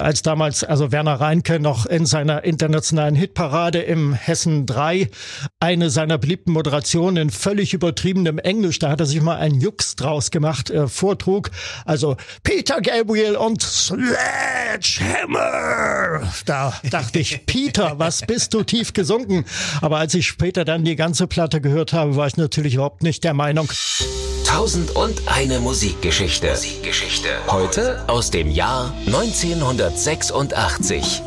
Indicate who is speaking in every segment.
Speaker 1: als damals also Werner Reinke noch in seiner internationalen Hitparade im Hessen 3 eine seiner beliebten Moderationen in völlig übertriebenem Englisch, da hat er sich mal einen Jux draus gemacht, äh, vortrug. Also Peter Gabriel und Sledgehammer. Da dachte ich, Peter, was bist du tief gesunken? Aber als ich später dann die ganze Platte gehört habe, war ich natürlich überhaupt nicht der Meinung.
Speaker 2: Tausend und eine Musikgeschichte. Musikgeschichte. Heute aus dem Jahr 1986.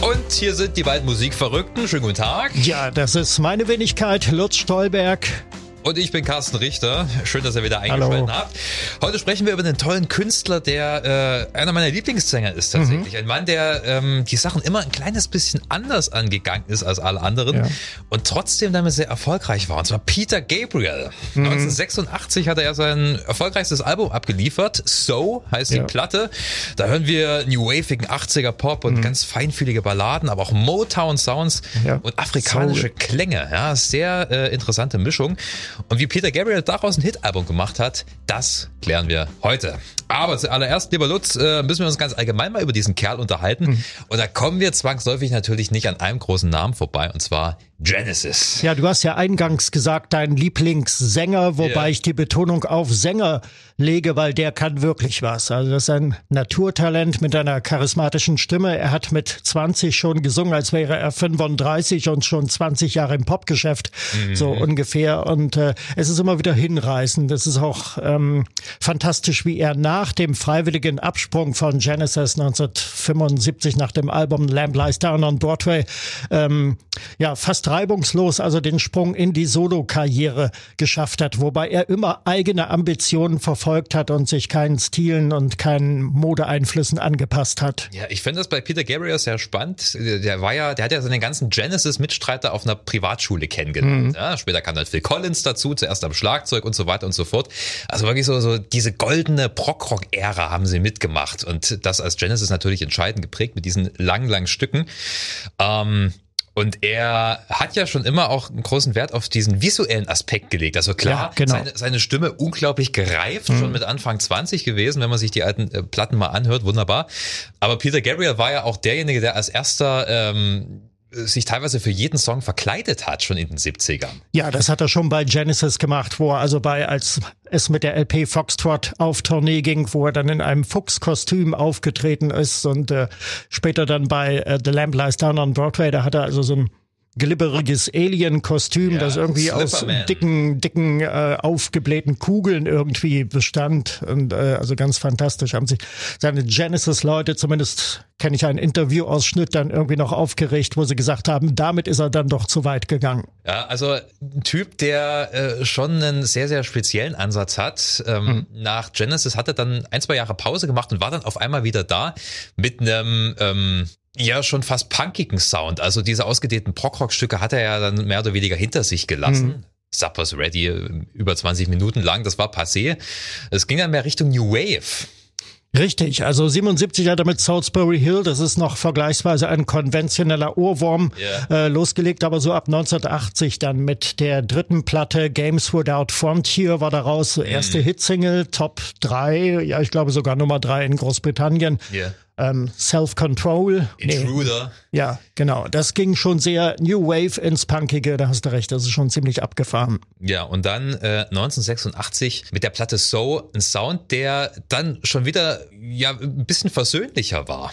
Speaker 3: Und hier sind die beiden Musikverrückten. Schönen guten Tag.
Speaker 1: Ja, das ist meine Wenigkeit, Lutz Stolberg.
Speaker 3: Und ich bin Carsten Richter. Schön, dass ihr wieder eingeschaltet habt. Heute sprechen wir über einen tollen Künstler, der äh, einer meiner Lieblingssänger ist tatsächlich. Mhm. Ein Mann, der ähm, die Sachen immer ein kleines bisschen anders angegangen ist als alle anderen ja. und trotzdem damit sehr erfolgreich war. Und zwar Peter Gabriel. Mhm. 1986 hat er sein erfolgreichstes Album abgeliefert. So heißt ja. die Platte. Da hören wir New Wavigen 80er Pop und mhm. ganz feinfühlige Balladen, aber auch Motown Sounds ja. und afrikanische Soul. Klänge. Ja, sehr äh, interessante Mischung. Und wie Peter Gabriel daraus ein Hit-Album gemacht hat, das klären wir heute. Aber zuallererst, lieber Lutz, äh, müssen wir uns ganz allgemein mal über diesen Kerl unterhalten. Mhm. Und da kommen wir zwangsläufig natürlich nicht an einem großen Namen vorbei, und zwar Genesis.
Speaker 1: Ja, du hast ja eingangs gesagt, dein Lieblingssänger, wobei yeah. ich die Betonung auf Sänger lege, weil der kann wirklich was. Also das ist ein Naturtalent mit einer charismatischen Stimme. Er hat mit 20 schon gesungen, als wäre er 35 und schon 20 Jahre im Popgeschäft, mhm. so ungefähr. Und äh, es ist immer wieder hinreißend. Es ist auch ähm, fantastisch, wie er nach dem freiwilligen Absprung von Genesis 1975 nach dem Album Lamb Lies Down on Broadway ähm, ja fast reibungslos also den Sprung in die Solo-Karriere geschafft hat, wobei er immer eigene Ambitionen verfolgt hat und sich keinen Stilen und keinen Modeeinflüssen angepasst hat.
Speaker 3: Ja, ich finde das bei Peter Gabriel sehr spannend. Der war ja, der hat ja seine ganzen Genesis-Mitstreiter auf einer Privatschule kennengelernt. Mhm. Ja, später kam dann Phil Collins dazu, zuerst am Schlagzeug und so weiter und so fort. Also wirklich so, so diese goldene Prog-Rock-Ära haben sie mitgemacht und das als Genesis natürlich entscheidend geprägt mit diesen langen, langen Stücken. Ähm, und er hat ja schon immer auch einen großen Wert auf diesen visuellen Aspekt gelegt. Also klar, ja, genau. seine, seine, Stimme unglaublich gereift, mhm. schon mit Anfang 20 gewesen, wenn man sich die alten äh, Platten mal anhört, wunderbar. Aber Peter Gabriel war ja auch derjenige, der als erster ähm, sich teilweise für jeden Song verkleidet hat, schon in den 70ern.
Speaker 1: Ja, das hat er schon bei Genesis gemacht, wo er also bei, als es mit der LP Foxtrot auf Tournee ging, wo er dann in einem Fuchskostüm aufgetreten ist und äh, später dann bei äh, The Lamp Lies Down on Broadway, da hat er also so ein glibberiges Alien-Kostüm, ja, das irgendwie aus dicken, dicken, äh, aufgeblähten Kugeln irgendwie bestand. Und äh, also ganz fantastisch haben sich seine Genesis-Leute, zumindest kenne ich einen Interview-Ausschnitt, dann irgendwie noch aufgeregt, wo sie gesagt haben, damit ist er dann doch zu weit gegangen.
Speaker 3: Ja, also ein Typ, der äh, schon einen sehr, sehr speziellen Ansatz hat. Ähm, hm. Nach Genesis hat er dann ein, zwei Jahre Pause gemacht und war dann auf einmal wieder da mit einem ähm, ja schon fast punkigen Sound. Also diese ausgedehnten Prog-Rock-Stücke hat er ja dann mehr oder weniger hinter sich gelassen. Mhm. Suppers Ready über 20 Minuten lang, das war passé. Es ging dann mehr Richtung New Wave.
Speaker 1: Richtig, also 77 hat er mit Salisbury Hill, das ist noch vergleichsweise ein konventioneller Ohrwurm, yeah. äh, losgelegt, aber so ab 1980 dann mit der dritten Platte Games Without Frontier war daraus so erste mm. Hitsingle, Top 3, ja ich glaube sogar Nummer 3 in Großbritannien. Yeah ähm, Self-Control.
Speaker 3: Intruder.
Speaker 1: Nee. Ja, genau. Das ging schon sehr New Wave ins Punkige, da hast du recht, das ist schon ziemlich abgefahren.
Speaker 3: Ja, und dann äh, 1986 mit der Platte So, ein Sound, der dann schon wieder ja ein bisschen versöhnlicher war.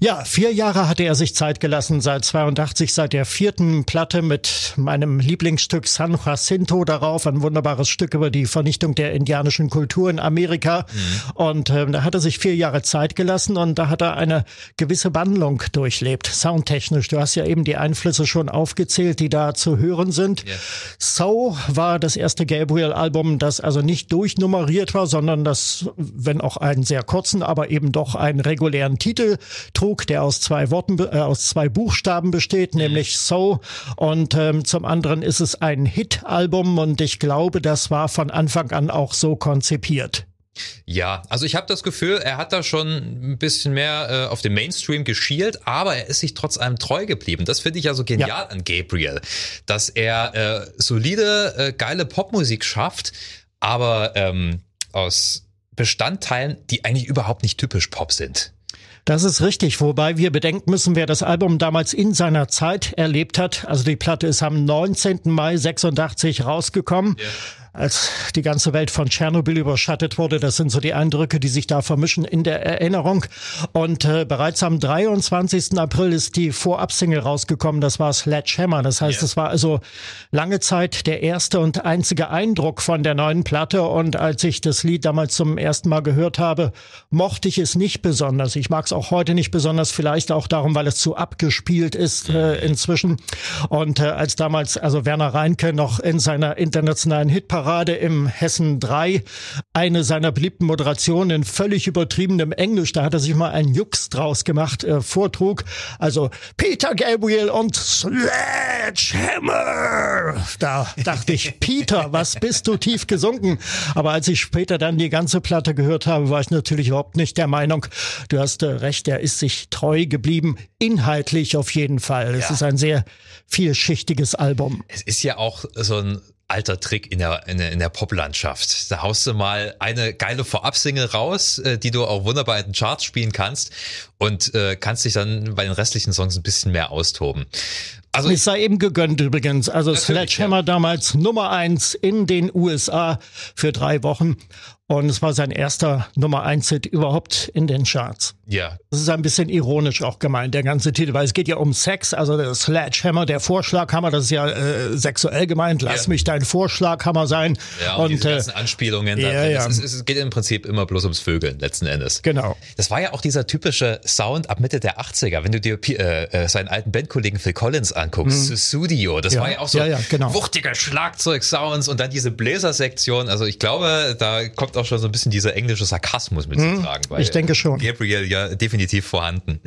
Speaker 1: Ja, vier Jahre hatte er sich Zeit gelassen, seit 82, seit der vierten Platte mit meinem Lieblingsstück San Jacinto darauf, ein wunderbares Stück über die Vernichtung der indianischen Kultur in Amerika. Mhm. Und äh, da hat er sich vier Jahre Zeit gelassen und da hat er eine gewisse Wandlung durchlebt, soundtechnisch. Du hast ja eben die Einflüsse schon aufgezählt, die da zu hören sind. Yeah. So war das erste Gabriel-Album, das also nicht durchnummeriert war, sondern das, wenn auch einen sehr kurzen, aber eben doch einen regulären Titel trug, der aus zwei Worten, äh, aus zwei Buchstaben besteht, nämlich So. Und ähm, zum anderen ist es ein Hit-Album und ich glaube, das war von Anfang an auch so konzipiert.
Speaker 3: Ja, also ich habe das Gefühl, er hat da schon ein bisschen mehr äh, auf den Mainstream geschielt, aber er ist sich trotz allem treu geblieben. Das finde ich ja so genial ja. an Gabriel, dass er äh, solide, äh, geile Popmusik schafft, aber ähm, aus Bestandteilen, die eigentlich überhaupt nicht typisch Pop sind.
Speaker 1: Das ist richtig, wobei wir bedenken müssen, wer das Album damals in seiner Zeit erlebt hat. Also die Platte ist am 19. Mai 86 rausgekommen. Yeah als die ganze Welt von Tschernobyl überschattet wurde. Das sind so die Eindrücke, die sich da vermischen in der Erinnerung. Und äh, bereits am 23. April ist die Vorabsingle rausgekommen. Das war Sledgehammer. Das heißt, es war also lange Zeit der erste und einzige Eindruck von der neuen Platte. Und als ich das Lied damals zum ersten Mal gehört habe, mochte ich es nicht besonders. Ich mag es auch heute nicht besonders, vielleicht auch darum, weil es zu abgespielt ist äh, inzwischen. Und äh, als damals also Werner Reinke noch in seiner internationalen Hitparade Parade im Hessen 3 eine seiner beliebten Moderationen in völlig übertriebenem Englisch, da hat er sich mal einen Jux draus gemacht, äh, vortrug. Also Peter Gabriel und Sledgehammer. Da dachte ich, Peter, was bist du tief gesunken? Aber als ich später dann die ganze Platte gehört habe, war ich natürlich überhaupt nicht der Meinung, du hast äh, recht, er ist sich treu geblieben. Inhaltlich auf jeden Fall. Es ja. ist ein sehr vielschichtiges Album.
Speaker 3: Es ist ja auch so ein alter Trick in der, in der, in der Poplandschaft. Da haust du mal eine geile Vorabsingle raus, äh, die du auch wunderbar in den Charts spielen kannst und äh, kannst dich dann bei den restlichen Songs ein bisschen mehr austoben.
Speaker 1: Also es sei eben gegönnt übrigens. Also Sledgehammer ja. damals Nummer eins in den USA für drei Wochen. Und es war sein erster Nummer eins Hit überhaupt in den Charts.
Speaker 3: Ja.
Speaker 1: Das ist ein bisschen ironisch auch gemeint, der ganze Titel, weil es geht ja um Sex, also der Sledgehammer, der Vorschlaghammer, das ist ja äh, sexuell gemeint. Lass ja. mich dein Vorschlaghammer sein.
Speaker 3: Ja, und, und diese äh, ganzen Anspielungen. Ja, da, ja. Es, es geht im Prinzip immer bloß ums Vögeln, letzten Endes.
Speaker 1: Genau.
Speaker 3: Das war ja auch dieser typische Sound ab Mitte der 80er. Wenn du dir äh, äh, seinen alten Bandkollegen Phil Collins anguckst, mhm. Studio, das ja. war ja auch so ja, genau. wuchtige Schlagzeug-Sounds und dann diese Bläsersektion. Also ich glaube, da kommt auch schon so ein bisschen dieser englische Sarkasmus mit hm, zu tragen.
Speaker 1: ich denke schon.
Speaker 3: Gabriel ja definitiv vorhanden.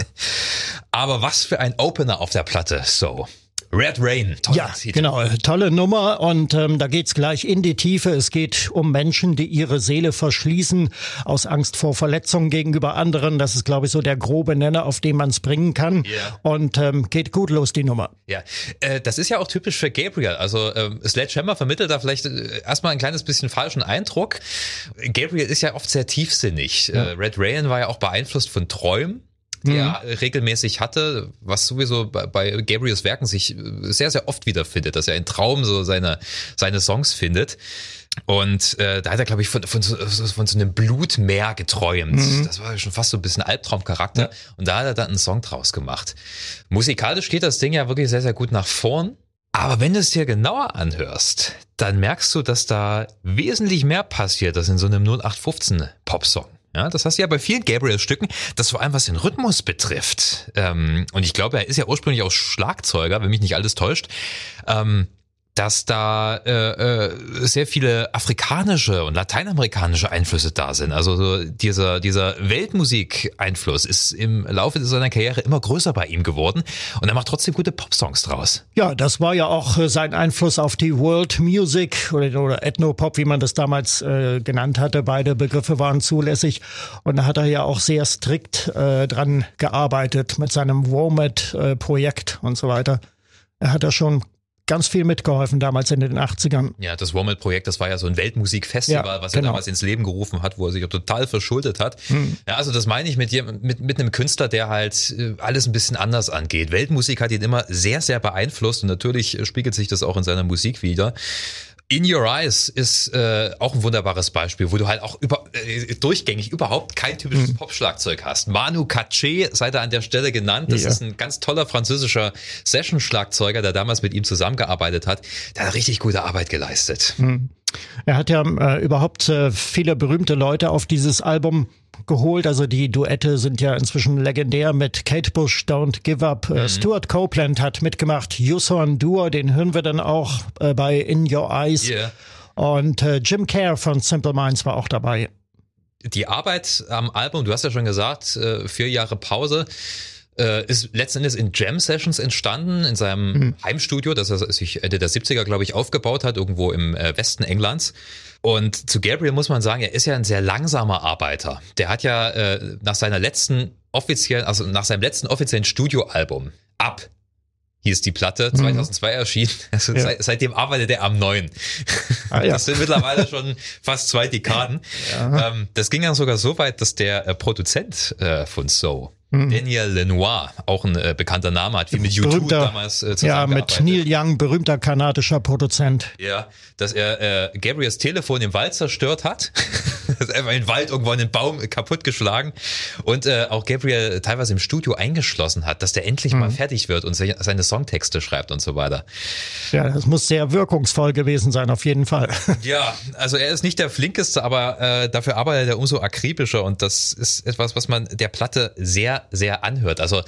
Speaker 3: Aber was für ein Opener auf der Platte, so. Red Rain.
Speaker 1: Toller ja, Titel. genau. Tolle Nummer. Und ähm, da geht's gleich in die Tiefe. Es geht um Menschen, die ihre Seele verschließen aus Angst vor Verletzungen gegenüber anderen. Das ist, glaube ich, so der grobe Nenner, auf den man es bringen kann. Yeah. Und ähm, geht gut los, die Nummer.
Speaker 3: Ja, äh, das ist ja auch typisch für Gabriel. Also ähm, Sledgehammer vermittelt da vielleicht äh, erstmal ein kleines bisschen falschen Eindruck. Gabriel ist ja oft sehr tiefsinnig. Ja. Äh, Red Rain war ja auch beeinflusst von Träumen die er mhm. regelmäßig hatte, was sowieso bei, bei Gabriels Werken sich sehr, sehr oft wiederfindet, dass er in Traum so seine, seine Songs findet. Und äh, da hat er, glaube ich, von, von, so, von so einem Blutmeer geträumt. Mhm. Das war schon fast so ein bisschen Albtraumcharakter. Ja. Und da hat er dann einen Song draus gemacht. Musikalisch geht das Ding ja wirklich sehr, sehr gut nach vorn. Aber wenn du es dir genauer anhörst, dann merkst du, dass da wesentlich mehr passiert als in so einem 0815 Popsong. Ja, das hast du ja bei vielen Gabriel-Stücken, das vor allem was den Rhythmus betrifft. Ähm, und ich glaube, er ist ja ursprünglich auch Schlagzeuger, wenn mich nicht alles täuscht. Ähm, dass da äh, äh, sehr viele afrikanische und lateinamerikanische Einflüsse da sind. Also so dieser, dieser Weltmusik-Einfluss ist im Laufe seiner Karriere immer größer bei ihm geworden und er macht trotzdem gute Popsongs draus.
Speaker 1: Ja, das war ja auch äh, sein Einfluss auf die World Music oder, oder Ethnopop, wie man das damals äh, genannt hatte. Beide Begriffe waren zulässig und da hat er ja auch sehr strikt äh, dran gearbeitet mit seinem WOMAD-Projekt äh, und so weiter. Er hat da schon ganz viel mitgeholfen damals in den 80ern.
Speaker 3: Ja, das Womit-Projekt, das war ja so ein Weltmusikfestival, ja, was er genau. damals ins Leben gerufen hat, wo er sich total verschuldet hat. Hm. Ja, also das meine ich mit, mit, mit einem Künstler, der halt äh, alles ein bisschen anders angeht. Weltmusik hat ihn immer sehr, sehr beeinflusst und natürlich spiegelt sich das auch in seiner Musik wieder. In Your Eyes ist äh, auch ein wunderbares Beispiel, wo du halt auch über, äh, durchgängig überhaupt kein typisches mhm. Pop-Schlagzeug hast. Manu Katché sei da an der Stelle genannt. Das ja. ist ein ganz toller französischer Session-Schlagzeuger, der damals mit ihm zusammengearbeitet hat. Der hat richtig gute Arbeit geleistet. Mhm.
Speaker 1: Er hat ja äh, überhaupt äh, viele berühmte Leute auf dieses Album geholt. Also die Duette sind ja inzwischen legendär mit Kate Bush, Don't Give Up. Äh, mhm. Stuart Copeland hat mitgemacht. Yuson Dur, den hören wir dann auch äh, bei In Your Eyes. Yeah. Und äh, Jim Kerr von Simple Minds war auch dabei.
Speaker 3: Die Arbeit am Album, du hast ja schon gesagt, äh, vier Jahre Pause äh, ist letzten Endes in Jam Sessions entstanden, in seinem mhm. Heimstudio, das er sich Ende der 70er, glaube ich, aufgebaut hat, irgendwo im äh, Westen Englands. Und zu Gabriel muss man sagen, er ist ja ein sehr langsamer Arbeiter. Der hat ja äh, nach seiner letzten offiziellen, also nach seinem letzten offiziellen Studioalbum ab hieß die Platte, 2002 mhm. erschienen. Also ja. seit, seitdem arbeitet er am neuen. Ah, ja. Das sind mittlerweile schon fast zwei Dekaden. Ja. Ähm, das ging dann sogar so weit, dass der äh, Produzent äh, von So. Daniel Lenoir, auch ein äh, bekannter Name, hat wie mit YouTube damals
Speaker 1: äh, Ja, mit Neil Young, berühmter kanadischer Produzent.
Speaker 3: Ja, dass er äh, Gabriels Telefon im Wald zerstört hat. ist einfach in den Wald irgendwo einen Baum kaputtgeschlagen und äh, auch Gabriel teilweise im Studio eingeschlossen hat, dass der endlich mhm. mal fertig wird und seine Songtexte schreibt und so weiter.
Speaker 1: Ja, das muss sehr wirkungsvoll gewesen sein, auf jeden Fall.
Speaker 3: Ja, also er ist nicht der flinkeste, aber äh, dafür arbeitet er umso akribischer und das ist etwas, was man der Platte sehr, sehr anhört. Also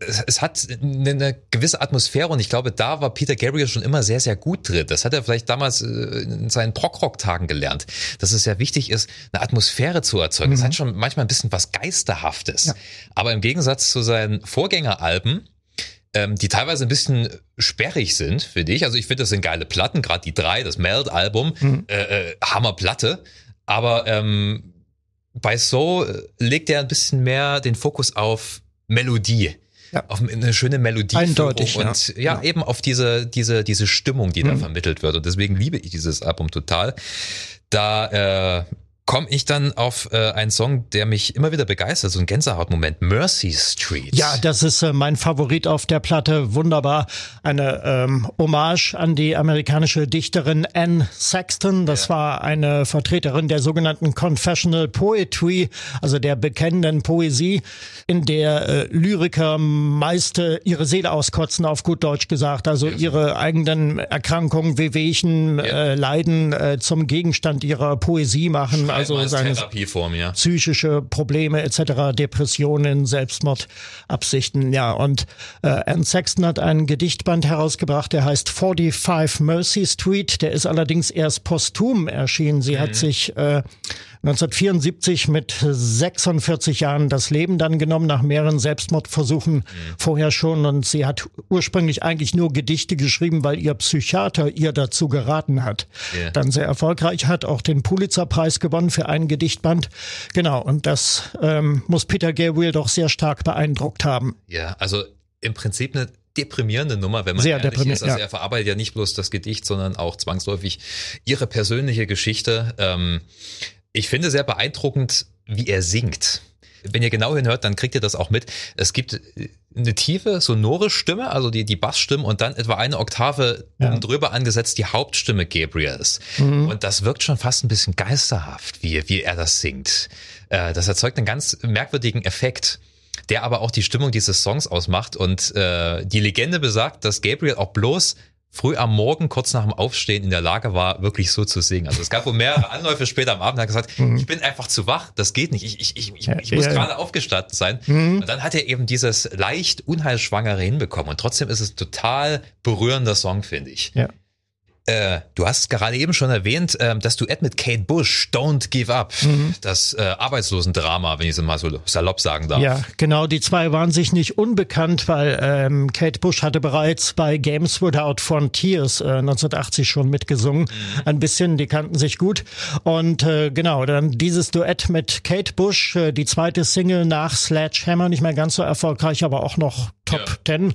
Speaker 3: es, es hat eine gewisse Atmosphäre und ich glaube, da war Peter Gabriel schon immer sehr, sehr gut drin. Das hat er vielleicht damals äh, in seinen Prog-Rock-Tagen gelernt, dass es sehr wichtig ist, eine Atmosphäre zu erzeugen. Mhm. Das hat schon manchmal ein bisschen was Geisterhaftes. Ja. Aber im Gegensatz zu seinen Vorgängeralben, ähm, die teilweise ein bisschen sperrig sind für dich. Also ich finde, das sind geile Platten, gerade die drei, das Meld-Album, mhm. äh, äh, Hammerplatte. Aber ähm, bei So äh, legt er ein bisschen mehr den Fokus auf Melodie. Ja. Auf eine schöne Melodie
Speaker 1: Eindeutig,
Speaker 3: und ja. ja. eben auf diese diese diese Stimmung, die mhm. da vermittelt wird und deswegen liebe ich dieses Album total. Da äh, komme ich dann auf äh, einen Song, der mich immer wieder begeistert, so ein Gänsehautmoment, Mercy Street.
Speaker 1: Ja, das ist äh, mein Favorit auf der Platte, wunderbar. Eine ähm, Hommage an die amerikanische Dichterin Anne Sexton. Das ja. war eine Vertreterin der sogenannten Confessional Poetry, also der bekennenden Poesie, in der äh, Lyriker meist äh, ihre Seele auskotzen, auf gut Deutsch gesagt, also ja. ihre eigenen Erkrankungen, Wehwehchen, ja. äh, Leiden äh, zum Gegenstand ihrer Poesie machen also seine ja. psychische Probleme etc., Depressionen, Selbstmordabsichten. Ja, und äh, Anne Sexton hat einen Gedichtband herausgebracht, der heißt 45 Mercy Street. Der ist allerdings erst posthum erschienen. Sie mhm. hat sich äh, 1974 mit 46 Jahren das Leben dann genommen, nach mehreren Selbstmordversuchen mhm. vorher schon. Und sie hat ursprünglich eigentlich nur Gedichte geschrieben, weil ihr Psychiater ihr dazu geraten hat. Yeah. Dann sehr erfolgreich, hat auch den Pulitzerpreis gewonnen für ein Gedichtband. Genau, und das ähm, muss Peter Gabriel doch sehr stark beeindruckt haben.
Speaker 3: Ja, also im Prinzip eine deprimierende Nummer, wenn man Sehr ehrlich ist. Also ja. er verarbeitet ja nicht bloß das Gedicht, sondern auch zwangsläufig ihre persönliche Geschichte. Ähm, ich finde sehr beeindruckend, wie er singt. Wenn ihr genau hinhört, dann kriegt ihr das auch mit. Es gibt eine tiefe, sonore Stimme, also die, die Bassstimme und dann etwa eine Oktave ja. drüber angesetzt die Hauptstimme Gabriels. Mhm. Und das wirkt schon fast ein bisschen geisterhaft, wie, wie er das singt. Äh, das erzeugt einen ganz merkwürdigen Effekt der aber auch die Stimmung dieses Songs ausmacht. Und äh, die Legende besagt, dass Gabriel auch bloß früh am Morgen, kurz nach dem Aufstehen in der Lage war, wirklich so zu singen. Also es gab wohl mehrere Anläufe später am Abend, hat gesagt, mhm. ich bin einfach zu wach, das geht nicht, ich, ich, ich, ich, ich muss ja, gerade ja. aufgestanden sein. Mhm. Und dann hat er eben dieses leicht Unheilschwangere hinbekommen. Und trotzdem ist es total berührender Song, finde ich. Ja. Äh, du hast gerade eben schon erwähnt, äh, das Duett mit Kate Bush, Don't Give Up, mhm. das äh, Arbeitslosendrama, wenn ich es mal so salopp sagen darf.
Speaker 1: Ja, genau, die zwei waren sich nicht unbekannt, weil ähm, Kate Bush hatte bereits bei Games Without Frontiers äh, 1980 schon mitgesungen. Mhm. Ein bisschen, die kannten sich gut. Und äh, genau, dann dieses Duett mit Kate Bush, äh, die zweite Single nach Sledgehammer, nicht mehr ganz so erfolgreich, aber auch noch Top ja. Ten.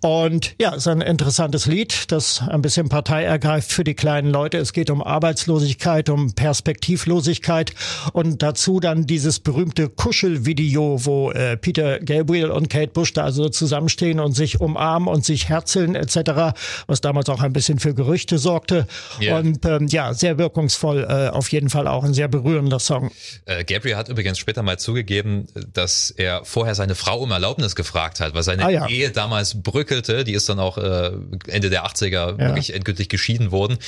Speaker 1: Und ja, ist ein interessantes Lied, das ein bisschen Partei ergreift für die kleinen Leute. Es geht um Arbeitslosigkeit, um Perspektivlosigkeit und dazu dann dieses berühmte Kuschelvideo, wo äh, Peter Gabriel und Kate Bush da also zusammenstehen und sich umarmen und sich herzeln etc., was damals auch ein bisschen für Gerüchte sorgte. Yeah. Und ähm, ja, sehr wirkungsvoll, äh, auf jeden Fall auch ein sehr berührender Song.
Speaker 3: Äh, Gabriel hat übrigens später mal zugegeben, dass er vorher seine Frau um Erlaubnis gefragt hat, weil seine ah, ja. Ehe damals bröckelte. Die ist dann auch äh, Ende der 80er ja. wirklich endgültig geschieden worden.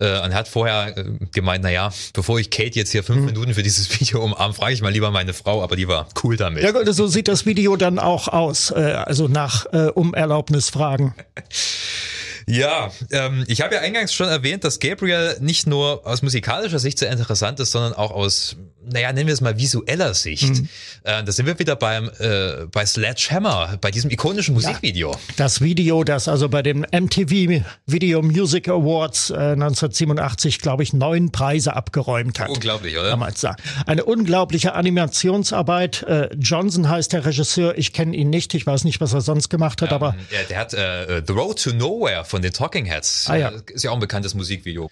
Speaker 3: Äh, und hat vorher äh, gemeint, na ja, bevor ich Kate jetzt hier fünf mhm. Minuten für dieses Video umarm, frage ich mal lieber meine Frau, aber die war cool damit.
Speaker 1: Ja gut, so sieht das Video dann auch aus, äh, also nach äh, um Erlaubnis fragen.
Speaker 3: Ja, ähm, ich habe ja eingangs schon erwähnt, dass Gabriel nicht nur aus musikalischer Sicht sehr interessant ist, sondern auch aus, naja, nennen wir es mal visueller Sicht. Mhm. Äh, da sind wir wieder beim äh, bei Sledgehammer, bei diesem ikonischen Musikvideo. Ja,
Speaker 1: das Video, das also bei den MTV Video Music Awards äh, 1987, glaube ich, neun Preise abgeräumt hat.
Speaker 3: Unglaublich, oder?
Speaker 1: Damals Eine unglaubliche Animationsarbeit. Äh, Johnson heißt der Regisseur. Ich kenne ihn nicht. Ich weiß nicht, was er sonst gemacht hat,
Speaker 3: ja,
Speaker 1: aber
Speaker 3: der, der hat äh, The Road to Nowhere von den Talking Heads. Ah, ja. Äh, ist ja auch ein bekanntes Musikvideo.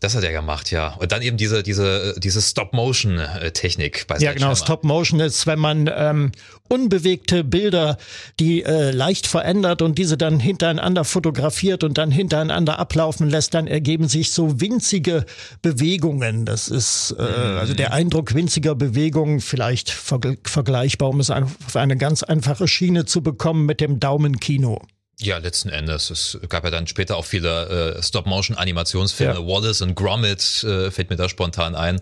Speaker 3: Das hat er gemacht, ja. Und dann eben diese, diese, diese Stop-Motion-Technik
Speaker 1: bei Ja, genau. Stop-Motion ist, wenn man ähm, unbewegte Bilder, die äh, leicht verändert und diese dann hintereinander fotografiert und dann hintereinander ablaufen lässt, dann ergeben sich so winzige Bewegungen. Das ist äh, mhm. also der Eindruck winziger Bewegungen vielleicht vergleichbar, um es auf eine ganz einfache Schiene zu bekommen mit dem Daumenkino.
Speaker 3: Ja, letzten Endes. Es gab ja dann später auch viele äh, Stop-Motion-Animationsfilme. Ja. Wallace und Gromit äh, fällt mir da spontan ein.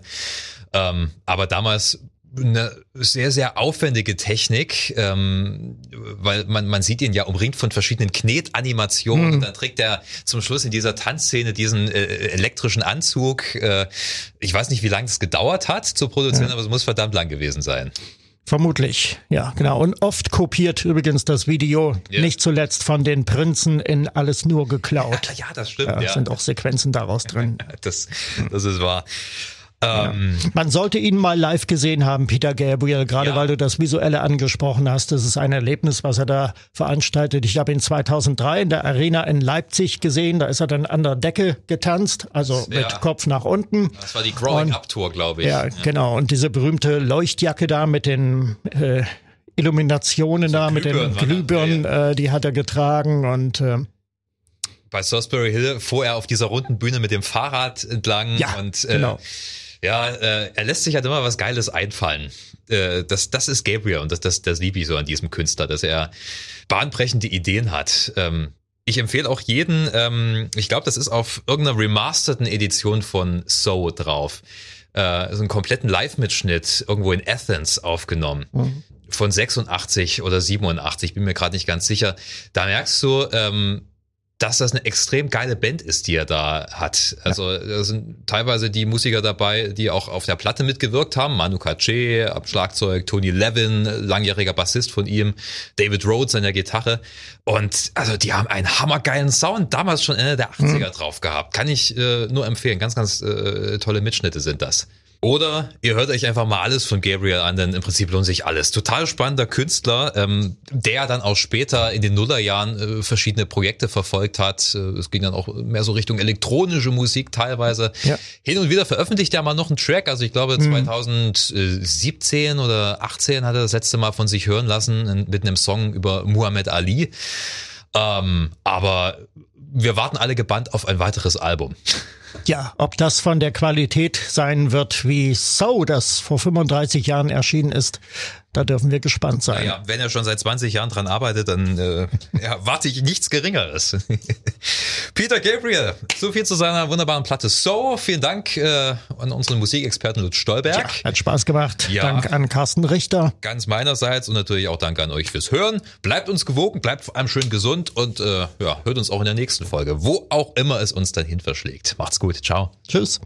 Speaker 3: Ähm, aber damals eine sehr, sehr aufwendige Technik, ähm, weil man, man sieht ihn ja umringt von verschiedenen Knetanimationen mhm. und dann trägt er zum Schluss in dieser Tanzszene diesen äh, elektrischen Anzug. Äh, ich weiß nicht, wie lange das gedauert hat zu produzieren, ja. aber es muss verdammt lang gewesen sein.
Speaker 1: Vermutlich, ja, genau. Und oft kopiert übrigens das Video, yeah. nicht zuletzt von den Prinzen in Alles nur geklaut.
Speaker 3: Ja, das stimmt.
Speaker 1: Da ja. sind auch Sequenzen daraus drin.
Speaker 3: das, das ist wahr.
Speaker 1: Ähm, ja. Man sollte ihn mal live gesehen haben, Peter Gabriel, gerade ja. weil du das Visuelle angesprochen hast. Das ist ein Erlebnis, was er da veranstaltet. Ich habe ihn 2003 in der Arena in Leipzig gesehen. Da ist er dann an der Decke getanzt, also ja. mit Kopf nach unten.
Speaker 3: Das war die Growing Up Tour, glaube ich.
Speaker 1: Ja, genau. Und diese berühmte Leuchtjacke da mit den äh, Illuminationen so da, mit den Glühbirnen, äh, die hat er getragen und äh,
Speaker 3: bei Salisbury Hill fuhr er auf dieser runden Bühne mit dem Fahrrad entlang
Speaker 1: ja,
Speaker 3: und
Speaker 1: äh, genau.
Speaker 3: Ja, äh, er lässt sich halt immer was Geiles einfallen. Äh, das, das ist Gabriel und das, das, das liebe ich so an diesem Künstler, dass er bahnbrechende Ideen hat. Ähm, ich empfehle auch jeden, ähm, ich glaube, das ist auf irgendeiner remasterten Edition von So drauf. Äh, so einen kompletten Live-Mitschnitt irgendwo in Athens aufgenommen. Mhm. Von 86 oder 87, bin mir gerade nicht ganz sicher. Da merkst du, ähm, dass das eine extrem geile Band ist, die er da hat. Also da sind teilweise die Musiker dabei, die auch auf der Platte mitgewirkt haben. Manu Katché am Schlagzeug, Tony Levin, langjähriger Bassist von ihm, David Rhodes an der Gitarre. Und also die haben einen hammergeilen Sound damals schon Ende der 80er mhm. drauf gehabt. Kann ich äh, nur empfehlen. Ganz, ganz äh, tolle Mitschnitte sind das. Oder ihr hört euch einfach mal alles von Gabriel an, denn im Prinzip lohnt sich alles. Total spannender Künstler, ähm, der dann auch später in den Nullerjahren äh, verschiedene Projekte verfolgt hat. Äh, es ging dann auch mehr so Richtung elektronische Musik teilweise. Ja. Hin und wieder veröffentlicht er mal noch einen Track. Also ich glaube 2017 mhm. oder 18 hat er das letzte Mal von sich hören lassen mit einem Song über Muhammad Ali. Ähm, aber wir warten alle gebannt auf ein weiteres Album.
Speaker 1: Ja, ob das von der Qualität sein wird wie So, das vor 35 Jahren erschienen ist, da dürfen wir gespannt sein.
Speaker 3: Naja, wenn er schon seit 20 Jahren dran arbeitet, dann äh, ja, warte ich nichts Geringeres. Peter Gabriel, so viel zu seiner wunderbaren Platte So. Vielen Dank äh, an unseren Musikexperten Lutz Stolberg. Ja,
Speaker 1: hat Spaß gemacht. Ja, Dank an Carsten Richter.
Speaker 3: Ganz meinerseits und natürlich auch Dank an euch fürs Hören. Bleibt uns gewogen, bleibt vor allem schön gesund und äh, ja, hört uns auch in der nächsten Folge, wo auch immer es uns dann hin verschlägt. Macht's gut. Ciao.
Speaker 1: Tschüss.